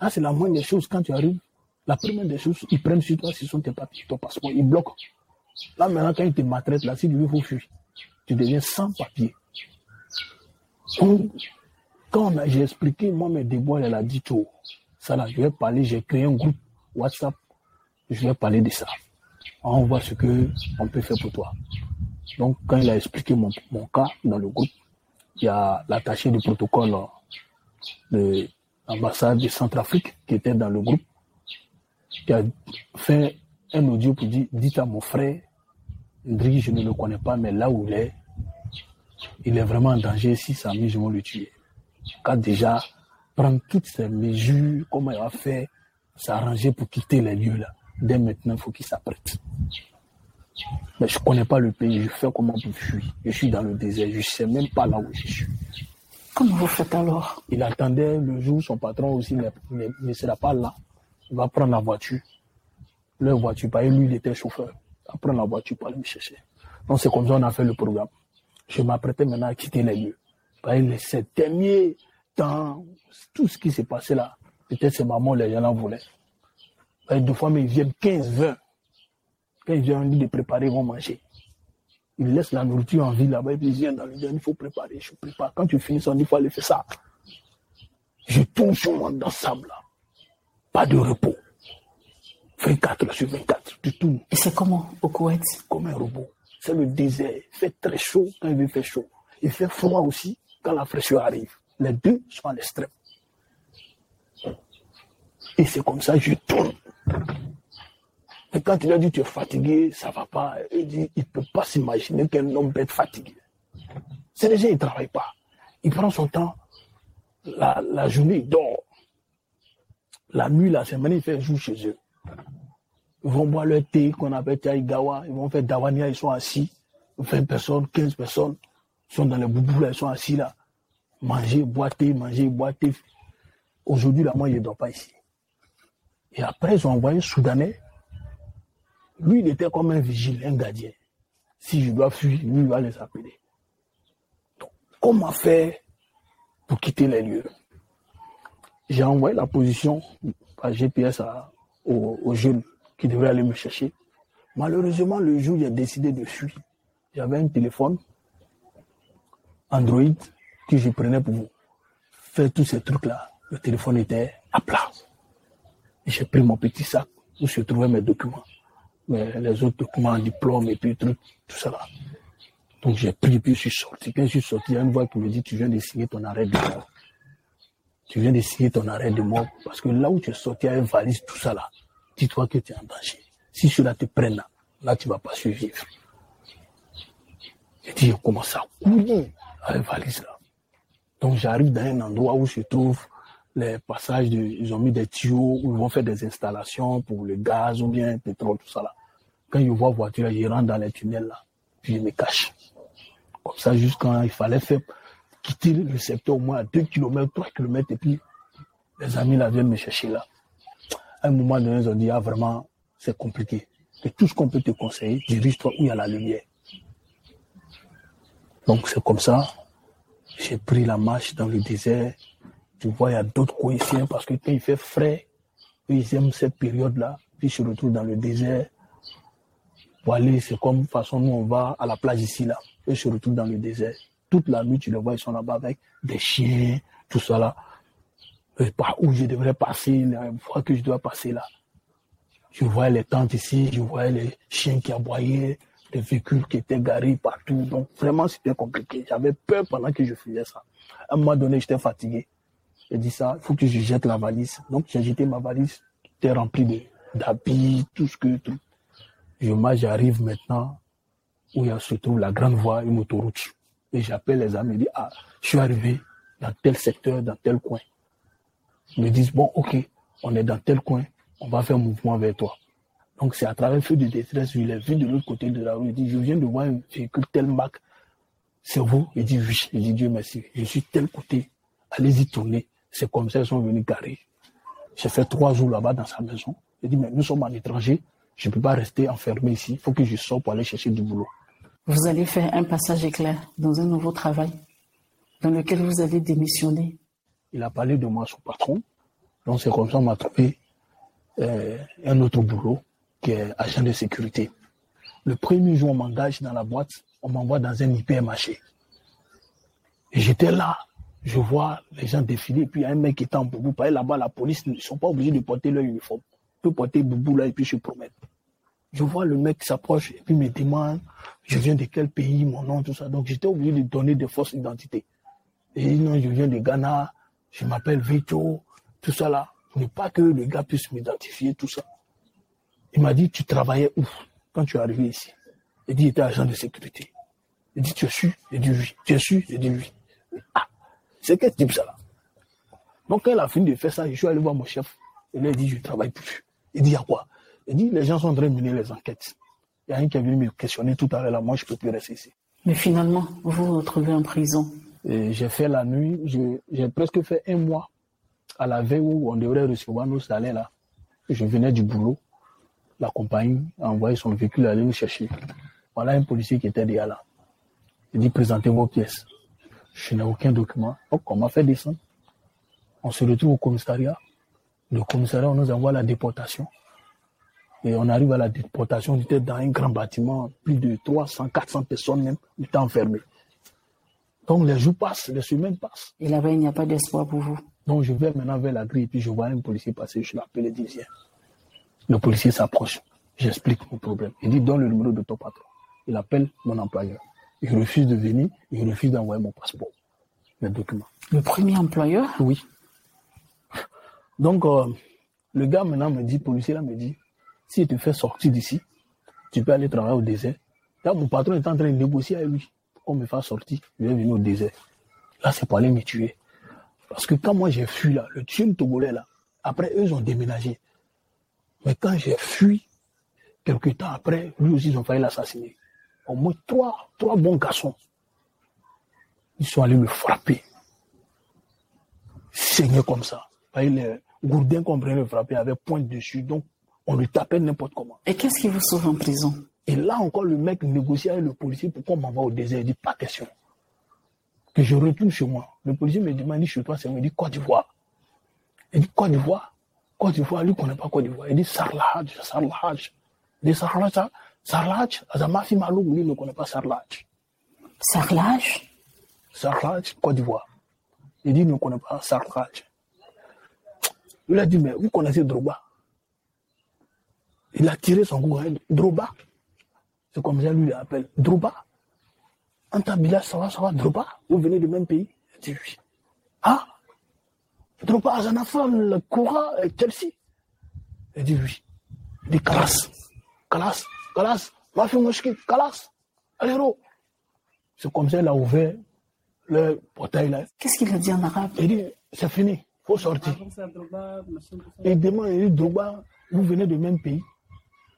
[SPEAKER 4] Là, c'est la moindre des choses. Quand tu arrives, la première des choses, ils prennent sur toi, ce sont tes papiers, ton passeport, ils bloquent. Là, maintenant, quand ils te maltraitent, là, si tu veux, faut fuir. Tu deviens sans papier. Quand j'ai expliqué, moi, mes déboires, elle a dit tout. Ça, là, je vais parler, j'ai créé un groupe WhatsApp, je vais parler de ça. On va voir ce que on peut faire pour toi. Donc, quand il a expliqué mon, mon cas dans le groupe, il y a l'attaché du protocole de l'ambassade de Centrafrique qui était dans le groupe, qui a fait un audio pour dire, dites à mon frère, Ndri, je ne le connais pas, mais là où il est, il est vraiment en danger. Si ça mis, je vais le tuer. Car déjà, prendre toutes ces mesures, comment il va faire, s'arranger pour quitter les lieux là. Dès maintenant, il faut qu'il s'apprête. Mais je ne connais pas le pays, je fais comment pour fuir. Je suis dans le désert, je ne sais même pas là où je suis.
[SPEAKER 3] Comment vous faites alors?
[SPEAKER 4] Il attendait le jour, son patron aussi ne, sera pas là. Il va prendre la voiture. Leur voiture, lui, il était chauffeur. Il va prendre la voiture pour aller me chercher. Donc c'est comme ça qu'on a fait le programme. Je m'apprêtais maintenant à quitter les lieux. Parce que ces derniers temps, tout ce qui s'est passé là, peut-être c'est maman, les gens en voulaient. deux fois, mais ils viennent 15, 20. Quand ils viennent, on dit de préparer, ils vont manger. Ils laissent la nourriture en ville là-bas, et puis ils viennent dans le il faut préparer, je prépare. Quand tu finis, dit, il faut aller faire ça. Je tourne sur moi dans le sable là. Pas de repos. 24 sur 24, tu tournes.
[SPEAKER 3] Et c'est comment au Koweït?
[SPEAKER 4] Comme un robot. C'est le désert. Il fait très chaud quand il veut faire chaud. Il fait froid aussi quand la fraîcheur arrive. Les deux sont à l'extrême. Et c'est comme ça que je tourne. Et quand il a dit tu es fatigué, ça va pas, il dit peut pas s'imaginer qu'un homme peut être fatigué. C'est déjà, il ne travaille pas. Il prend son temps. La, journée, il dort. La nuit, c'est maintenant, il fait jour chez eux. Ils vont boire leur thé qu'on appelle Gawa. Ils vont faire Dawania, ils sont assis. 20 personnes, 15 personnes sont dans les boubous, là, ils sont assis là. Manger, boire thé, manger, boire thé. Aujourd'hui, là, moi, il ne dort pas ici. Et après, ils ont envoyé un Soudanais lui, il était comme un vigile, un gardien. Si je dois fuir, lui, va les appeler. Donc, comment faire pour quitter les lieux? J'ai envoyé la position par GPS aux, jeunes qui devraient aller me chercher. Malheureusement, le jour où j'ai décidé de fuir, j'avais un téléphone Android que je prenais pour faire tous ces trucs-là. Le téléphone était à plat. J'ai pris mon petit sac où se trouvaient mes documents. Les autres documents, diplômes et puis trucs, tout ça là. Donc j'ai pris puis je suis sorti. Quand je suis sorti, il y a une voix qui me dit, tu viens de signer ton arrêt de mort. Tu viens de signer ton arrêt de mort. Parce que là où tu es sorti avec une valise, tout ça là, dis-toi que tu es en danger. Si cela te prenne là, là tu vas pas survivre. J'ai dit, je commence à courir avec valise là. Donc j'arrive dans un endroit où se trouve les passages, ils ont mis des tuyaux où ils vont faire des installations pour le gaz ou bien le pétrole, tout ça là. Quand je vois voiture, je rentre dans les tunnels là, puis je me cache. Comme ça, jusqu'à il fallait faire quitter le secteur au moins à 2 km, 3 km, et puis les amis là viennent me chercher là. À un moment donné, ils ont dit, ah vraiment, c'est compliqué. Et tout ce qu'on peut te conseiller, dirige-toi où il y a la lumière. Donc c'est comme ça, j'ai pris la marche dans le désert. Tu vois, il y a d'autres coïncidences parce que quand il fait frais, ils aiment cette période-là. Puis se retrouve dans le désert. Pour aller, c'est comme façon nous on va à la plage ici là. Je se retrouve dans le désert. Toute la nuit, tu les vois, ils sont là-bas avec des chiens, tout ça là. Et par où je devrais passer, la fois que je dois passer là. Je vois les tentes ici, je vois les chiens qui aboyaient, des véhicules qui étaient garés partout. Donc vraiment, c'était compliqué. J'avais peur pendant que je faisais ça. À un moment donné, j'étais fatigué. J'ai dit ça, il faut que je jette la valise. Donc j'ai jeté ma valise, était remplie d'habits, tout ce que... Tout. Je, moi, j'arrive maintenant où il se trouve la grande voie, une autoroute. Et j'appelle les amis, je dis, ah, je suis arrivé dans tel secteur, dans tel coin. Ils me disent, bon, ok, on est dans tel coin, on va faire un mouvement vers toi. Donc c'est à travers le feu de détresse, je l'ai vu de l'autre côté de la rue. Il dit, je viens de voir un véhicule tel marque. C'est vous? Il dit, oui. Il dit, Dieu merci. Je suis tel côté. Allez-y tourner. C'est comme ça qu'ils sont venus garer. J'ai fait trois jours là-bas dans sa maison. Il dit, mais nous sommes en étranger. Je ne peux pas rester enfermé ici. Il faut que je sorte pour aller chercher du boulot.
[SPEAKER 3] Vous allez faire un passage éclair dans un nouveau travail dans lequel vous avez démissionné.
[SPEAKER 4] Il a parlé de moi, son patron. Donc c'est comme ça qu'on m'a trouvé euh, un autre boulot qui est agent de sécurité. Le premier jour, on m'engage dans la boîte, on m'envoie dans un hypermarché. Et j'étais là, je vois les gens défiler, puis il y a un mec qui est en boubou. là-bas, la police, ne sont pas obligés de porter leur uniforme. Ils peuvent porter boubou là et puis je promets. Je vois le mec s'approche et puis me demande, je viens de quel pays, mon nom, tout ça. Donc j'étais obligé de donner des fausses identités. Et non, je viens de Ghana, je m'appelle Vito, tout ça là. Ne pas que le gars puisse m'identifier, tout ça. Il m'a dit, tu travaillais où quand tu es arrivé ici? Il dit, il était agent de sécurité. Il dit, tu es su Il dit, oui. Tu es su Il dit, oui. Ah, c'est quel type ça là? Donc quand il a fini de faire ça, je suis allé voir mon chef. Il lui a dit, je ne travaille plus. Il dit, il y a quoi? Il dit, les gens sont en train de mener les enquêtes. Il y a un qui est venu me questionner tout à l'heure là, moi je ne peux plus rester ici.
[SPEAKER 3] Mais finalement, vous vous retrouvez en prison.
[SPEAKER 4] J'ai fait la nuit, j'ai presque fait un mois à la veille où on devrait recevoir nos salaires là. Je venais du boulot la compagnie a envoyé son véhicule aller nous chercher. Voilà un policier qui était déjà là. Il dit présentez vos pièces. Je n'ai aucun document. Donc on m'a fait descendre. On se retrouve au commissariat. Le commissariat, on nous envoie la déportation. Et on arrive à la déportation, on était dans un grand bâtiment, plus de 300, 400 personnes même, on était enfermés. Donc les jours passent, les semaines passent.
[SPEAKER 3] Et là-bas, il n'y a pas d'espoir pour vous?
[SPEAKER 4] Donc je vais maintenant vers la grille, puis je vois un policier passer, je l'appelle et dis, le policier s'approche. J'explique mon problème. Il dit, donne le numéro de ton patron. Il appelle mon employeur. Il refuse de venir. Il refuse d'envoyer mon passeport,
[SPEAKER 3] Le premier employeur
[SPEAKER 4] Oui. Donc, euh, le gars maintenant me dit, le policier là me dit, si tu te fais sortir d'ici, tu peux aller travailler au désert. Là, mon patron est en train de négocier avec lui pour qu'on me fasse sortir. Je vais venir au désert. Là, c'est pour aller me tuer. Parce que quand moi j'ai fui là, le tueur togolais là, après eux ont déménagé. Mais quand j'ai fui, quelques temps après, lui aussi, ils ont failli l'assassiner. Au moins trois, trois bons garçons. Ils sont allés me frapper. Saigner comme ça. Les gourdins qu'on prenait le frapper avait pointe dessus, donc on lui tapait n'importe comment.
[SPEAKER 3] Et qu'est-ce qui vous sauve en prison?
[SPEAKER 4] Et là encore, le mec négociait avec le policier pour qu'on m'envoie au désert. Il dit pas question. Que je retourne chez moi. Le policier me demande chez toi, c'est me dit Côte d'Ivoire. Il dit Côte d'Ivoire Côte d'Ivoire, lui ne connaît pas Côte d'Ivoire. Il dit Sarlahaj, Sarlahaj. De Sarlach, Sarlach, Azamafi Maloum, lui ne connaît pas Sarlach.
[SPEAKER 3] Sarlach
[SPEAKER 4] Sarlach, Côte d'Ivoire. Il dit, il ne connaît pas Sarlach. Il a dit, mais vous connaissez Droba Il a tiré son coup, hein, Droba. C'est comme ça, lui, il appelle Droba. Antabila, ça va, ça va, Droba Vous venez du même pays? Il dit, oui. Ah Droba, Azanafam, le Koura, Chelsea Il dit, oui. Il dit, Kalas. Kalas, Kalas, ma fille Mouchki, Kalas. Allez, C'est comme ça, il a ouvert le portail là.
[SPEAKER 3] Qu'est-ce qu'il a dit en arabe?
[SPEAKER 4] Il dit, c'est fini, faut sortir. Il demande, il dit, Droba, vous venez du même pays.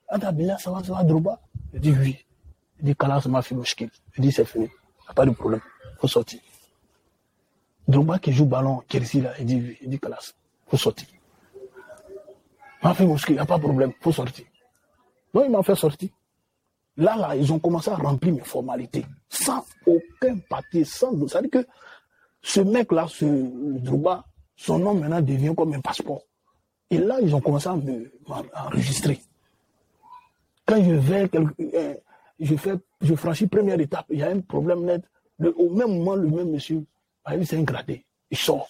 [SPEAKER 4] Antabila, ça va, ça va, Droba Il dit, oui. Il dit, Kalas, ma Mouchki. Il dit, c'est fini, il n'y a pas de problème, faut sortir. Drogba qui joue ballon, Chelsea là, il dit, il dit classe, faut sortir. M'a fait il n'y a pas de problème, faut sortir. Donc il m'a fait sortir. Là, là, ils ont commencé à remplir mes formalités, sans aucun papier, sans. C'est-à-dire que ce mec-là, ce Drogba, son nom maintenant devient comme un passeport. Et là, ils ont commencé à me enregistrer. Quand je vais, quelque, je fais, je franchis première étape, il y a un problème net. Au même moment, le même monsieur, c'est un gradé. Il sort.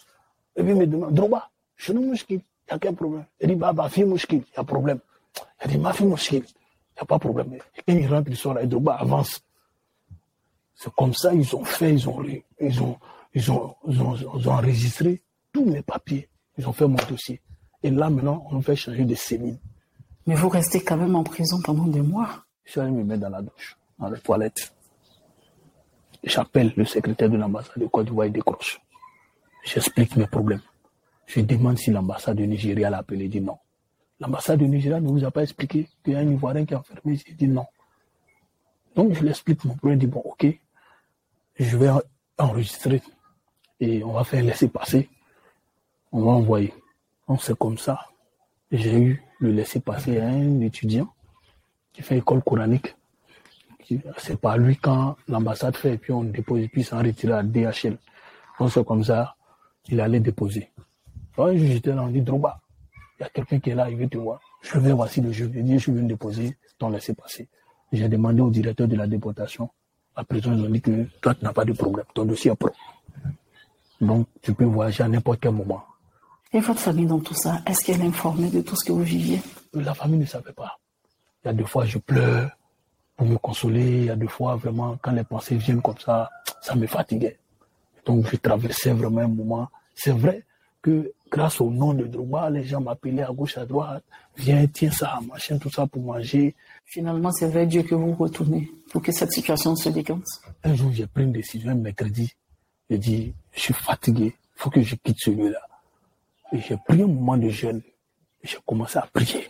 [SPEAKER 4] Et puis il me demande, Droba, je ne mouchkil, il n'y a qu'un problème? Il dit, bah, bah, fille mouchkil, il y a problème. Il dit, ma fille mouchkil, il n'y a pas de problème. Et quand il rentre, il sort là, et Droba avance. C'est comme ça, ils ont fait, ils ont, ils ont, ils ont, ils ont, ils ont enregistré tous mes papiers. Ils ont fait mon dossier. Et là, maintenant, on fait changer de cellule.
[SPEAKER 3] Mais vous restez quand même en prison pendant des mois.
[SPEAKER 4] Je suis allé me mettre dans la douche, dans la toilette. J'appelle le secrétaire de l'ambassade de Côte d'Ivoire, il décroche. J'explique mes problèmes. Je demande si l'ambassade du Nigeria l'a appelé, il dit non. L'ambassade du Nigeria ne vous a pas expliqué qu'il y a un Ivoirien qui est enfermé, il dit non. Donc je lui explique mon il dit bon, ok, je vais enregistrer et on va faire laisser passer. On va envoyer. Donc c'est comme ça. J'ai eu le laisser passer à un étudiant qui fait école coranique c'est pas lui quand l'ambassade fait, et puis on dépose, et puis s'en retire à DHL. Donc c'est comme ça, il allait déposer. Quand j'étais là, on dit Droba, il y a quelqu'un qui est là, il veut te voir. Je vais, voici le jeu. Il dit, je viens déposer, ton laisser passer. J'ai demandé au directeur de la déportation. À présent, ils ont dit que toi, tu n'as pas de problème, ton dossier est pro. Donc, tu peux voyager à n'importe quel moment.
[SPEAKER 3] Et votre famille dans tout ça, est-ce qu'elle est informée de tout ce que vous viviez?
[SPEAKER 4] La famille ne savait pas. Il y a deux fois, je pleure pour me consoler. Il y a des fois, vraiment, quand les pensées viennent comme ça, ça me fatiguait. Donc, je traversais vraiment un moment. C'est vrai que grâce au nom de Drogba, les gens m'appelaient à gauche, à droite. Viens, tiens ça, machin, tout ça pour manger.
[SPEAKER 3] Finalement, c'est vers Dieu que vous retournez pour que cette situation se décante.
[SPEAKER 4] Un jour, j'ai pris une décision, un mercredi. J'ai dit, je suis fatigué, il faut que je quitte celui-là. Et j'ai pris un moment de jeûne. J'ai commencé à prier.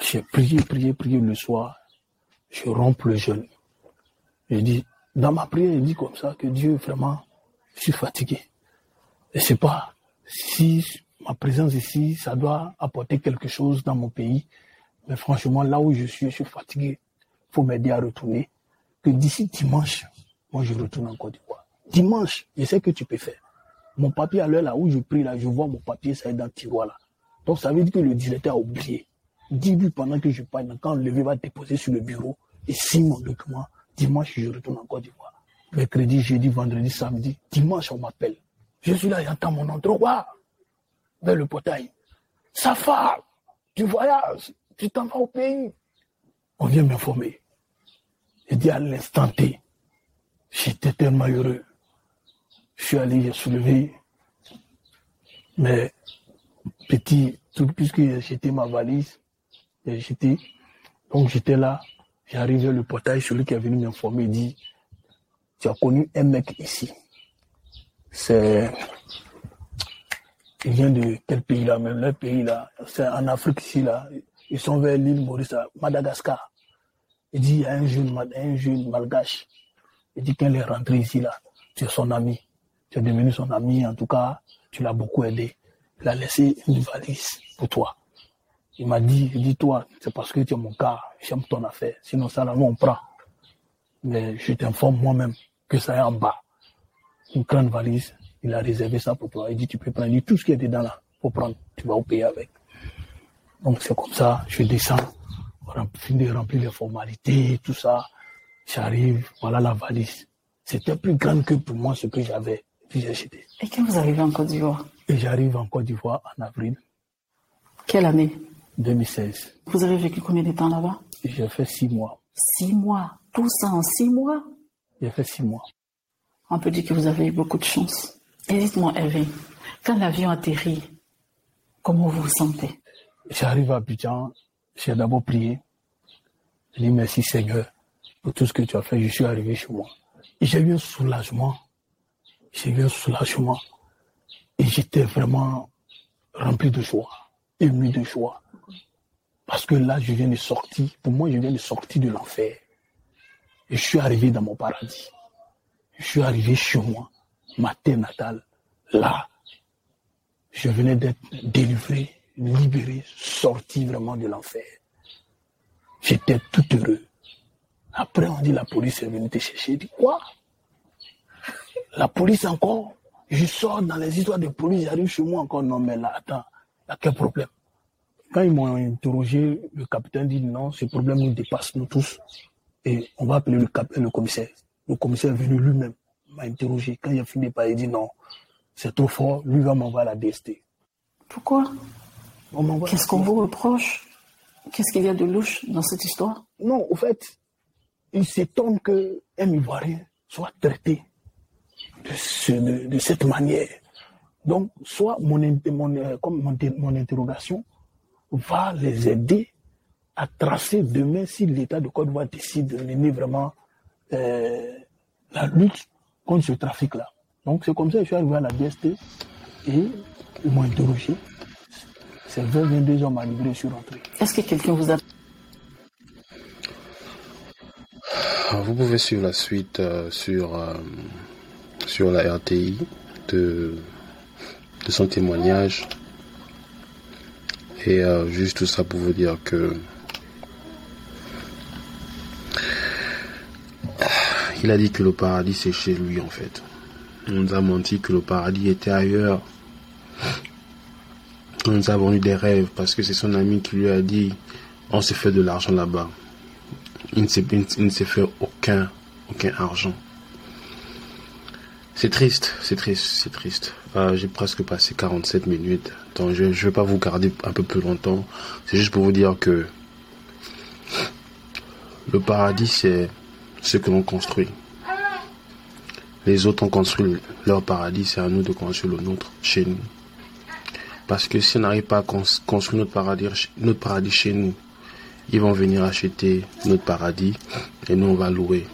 [SPEAKER 4] J'ai prié, prié, prié le soir je romps le jeûne. Je dis, dans ma prière, je dis comme ça que Dieu, vraiment, je suis fatigué. Et c'est pas si ma présence ici, ça doit apporter quelque chose dans mon pays. Mais franchement, là où je suis, je suis fatigué. Il faut m'aider à retourner. Que d'ici dimanche, moi, je retourne en Côte d'Ivoire. Dimanche, je sais que tu peux faire. Mon papier à l'heure là où je prie là, je vois mon papier, ça est dans le tiroir là. Donc ça veut dire que le directeur a oublié. Dis-lui pendant que je parle, quand le levé va déposer sur le bureau, et signe mon document. Dimanche, je retourne en Côte d'Ivoire. Mercredi, jeudi, vendredi, samedi. Dimanche, on m'appelle. Je suis là, j'entends mon nom. Droit vers le portail. Safar, tu voyages, tu t'en vas au pays. On vient m'informer. Je dis à l'instant T, j'étais tellement heureux. Je suis allé, j'ai soulevé mais petit, puisque j'ai jeté ma valise, j'ai jeté. Donc j'étais là, j'ai arrivé le portail, celui qui est venu m'informer dit, tu as connu un mec ici. C'est, il vient de quel pays là, même le pays là, c'est en Afrique ici là, ils sont vers l'île Maurice, Madagascar. Il dit, il y a un jeune, un jeune malgache. Il dit qu'il est rentré ici là, tu es son ami. Tu es devenu son ami, en tout cas, tu l'as beaucoup aidé. Il a laissé une valise pour toi. Il m'a dit, dis-toi, c'est parce que tu es mon cas, j'aime ton affaire. Sinon, ça, là, nous, on prend. Mais je t'informe moi-même que ça est en bas. Une grande valise, il a réservé ça pour toi. Il dit, tu peux prendre tout ce qui est dedans là, pour prendre. Tu vas au pays avec. Donc, c'est comme ça, je descends. de remplir les formalités, tout ça. J'arrive, voilà la valise. C'était plus grand que pour moi ce que j'avais. Puis j'ai acheté.
[SPEAKER 3] Et quand vous arrivez en Côte d'Ivoire?
[SPEAKER 4] Et j'arrive en Côte d'Ivoire en avril
[SPEAKER 3] Quelle année?
[SPEAKER 4] 2016.
[SPEAKER 3] Vous avez vécu combien de temps là-bas?
[SPEAKER 4] J'ai fait six mois.
[SPEAKER 3] Six mois. Tout ça en six mois?
[SPEAKER 4] J'ai fait six mois.
[SPEAKER 3] On peut dire que vous avez eu beaucoup de chance. Et dites-moi, Hervé, quand l'avion atterrit, comment vous vous sentez?
[SPEAKER 4] J'arrive à Abidjan, j'ai d'abord prié. J'ai dit merci Seigneur pour tout ce que tu as fait. Je suis arrivé chez moi. J'ai eu un soulagement. J'ai eu un soulagement. Et j'étais vraiment rempli de joie, ému de joie. Parce que là, je viens de sortir. Pour moi, je viens de sortir de l'enfer. Et je suis arrivé dans mon paradis. Je suis arrivé chez moi, ma terre natale. Là, je venais d'être délivré, libéré, sorti vraiment de l'enfer. J'étais tout heureux. Après, on dit la police est venue te chercher. Je dis quoi? La police encore? Je sors dans les histoires de police, j'arrive chez moi encore. Non, mais là, attends, il y a quel problème? Quand ils m'ont interrogé, le capitaine dit non, ce problème nous dépasse, nous tous. Et on va appeler le, cap le commissaire. Le commissaire est venu lui-même, m'a interrogé. Quand il a fini par, il dit non, c'est trop fort, lui va m'envoyer à la DST.
[SPEAKER 3] Pourquoi? Qu'est-ce qu'on vous reproche? Qu'est-ce qu'il y a de louche dans cette histoire?
[SPEAKER 4] Non, au fait, il s'étonne qu'un Ivoirien soit traité de, ce- de- de cette manière. Donc, soit mon, euh, comme mon, mon interrogation va les aider à tracer demain si l'État de Côte d'Ivoire décide de mener vraiment la lutte contre ce trafic-là. Donc, c'est comme ça que je suis arrivé à la DST et ils m'ont interrogé. C'est 20, 22 ans m'a livré, je suis rentré.
[SPEAKER 3] Est-ce que quelqu'un vous a
[SPEAKER 1] Alors, Vous pouvez suivre la suite euh, sur, euh, sur la RTI de, de son témoignage. Et euh, juste tout ça pour vous dire que il a dit que le paradis c'est chez lui en fait. On nous a menti que le paradis était ailleurs. Nous a vendu des rêves parce que c'est son ami qui lui a dit on s'est fait de l'argent là-bas il ne s'est, fait aucun, aucun argent. C'est triste, c'est triste, c'est triste. Euh, j'ai presque passé 47 minutes, donc je ne vais pas vous garder un peu plus longtemps. C'est juste pour vous dire que le paradis, c'est ce que l'on construit. Les autres ont construit leur paradis, c'est à nous de construire le nôtre chez nous. Parce que si on n'arrive pas à cons- construire notre paradis, notre paradis chez nous, ils vont venir acheter notre paradis et nous on va louer.